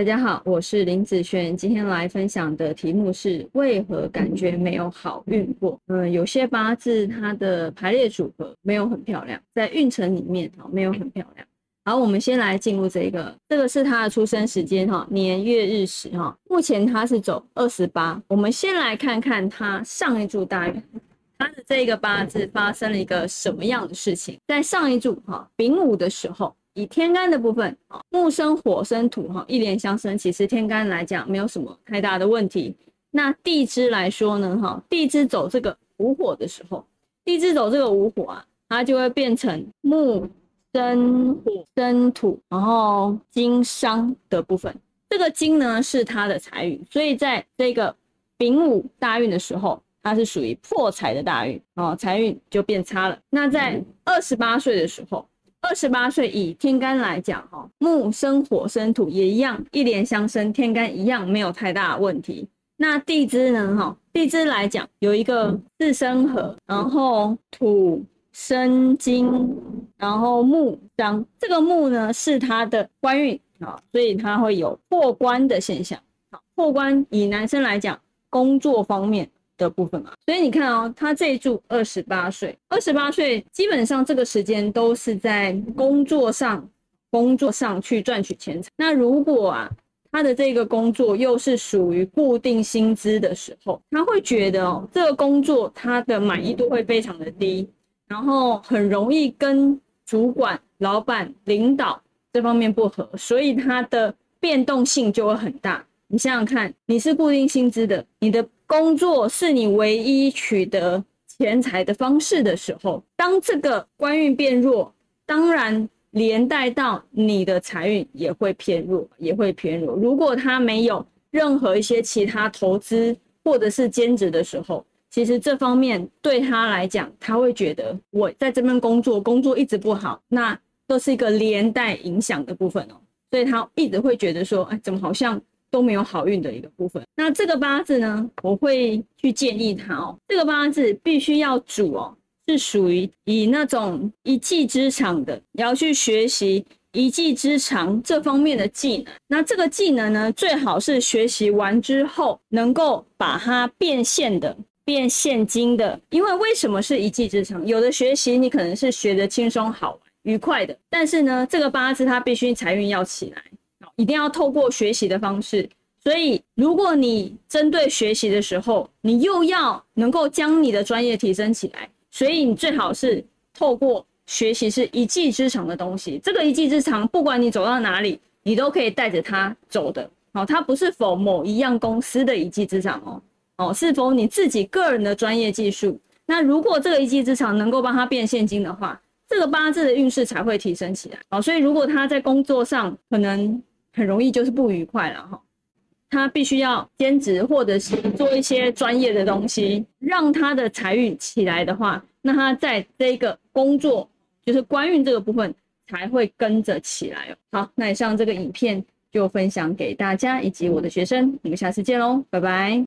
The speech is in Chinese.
大家好，我是林子璇，今天来分享的题目是为何感觉没有好运过？嗯，有些八字它的排列组合没有很漂亮，在运程里面哈没有很漂亮。好，我们先来进入这一个，这个是他的出生时间哈，年月日时哈，目前他是走二十八。我们先来看看他上一柱大运，他的这个八字发生了一个什么样的事情？在上一柱哈丙午的时候。以天干的部分，木生火生土哈，一连相生，其实天干来讲没有什么太大的问题。那地支来说呢，哈，地支走这个午火的时候，地支走这个午火啊，它就会变成木生火生土，然后金伤的部分。这个金呢是它的财运，所以在这个丙午大运的时候，它是属于破财的大运哦，财运就变差了。那在二十八岁的时候。二十八岁以天干来讲，哈，木生火生土也一样，一连相生，天干一样没有太大问题。那地支呢，哈，地支来讲有一个四生合，然后土生金，然后木伤，这个木呢是它的官运啊，所以它会有破官的现象。好，破官以男生来讲，工作方面。的部分嘛，所以你看哦，他这一柱二十八岁，二十八岁基本上这个时间都是在工作上，工作上去赚取钱财。那如果啊，他的这个工作又是属于固定薪资的时候，他会觉得哦，这个工作他的满意度会非常的低，然后很容易跟主管、老板、领导这方面不合，所以他的变动性就会很大。你想想看，你是固定薪资的，你的。工作是你唯一取得钱财的方式的时候，当这个官运变弱，当然连带到你的财运也会偏弱，也会偏弱。如果他没有任何一些其他投资或者是兼职的时候，其实这方面对他来讲，他会觉得我在这边工作，工作一直不好，那都是一个连带影响的部分哦，所以他一直会觉得说，哎，怎么好像。都没有好运的一个部分。那这个八字呢，我会去建议他哦，这个八字必须要主哦，是属于以那种一技之长的，你要去学习一技之长这方面的技能。那这个技能呢，最好是学习完之后能够把它变现的、变现金的。因为为什么是一技之长？有的学习你可能是学的轻松、好、愉快的，但是呢，这个八字它必须财运要起来。一定要透过学习的方式，所以如果你针对学习的时候，你又要能够将你的专业提升起来，所以你最好是透过学习是一技之长的东西。这个一技之长，不管你走到哪里，你都可以带着它走的。好，它不是否某一样公司的一技之长哦，哦，是否你自己个人的专业技术？那如果这个一技之长能够帮他变现金的话，这个八字的运势才会提升起来。哦，所以如果他在工作上可能。很容易就是不愉快了哈，他必须要兼职或者是做一些专业的东西，让他的财运起来的话，那他在这个工作就是官运这个部分才会跟着起来哦。好，那以上这个影片就分享给大家以及我的学生，我们下次见喽，拜拜。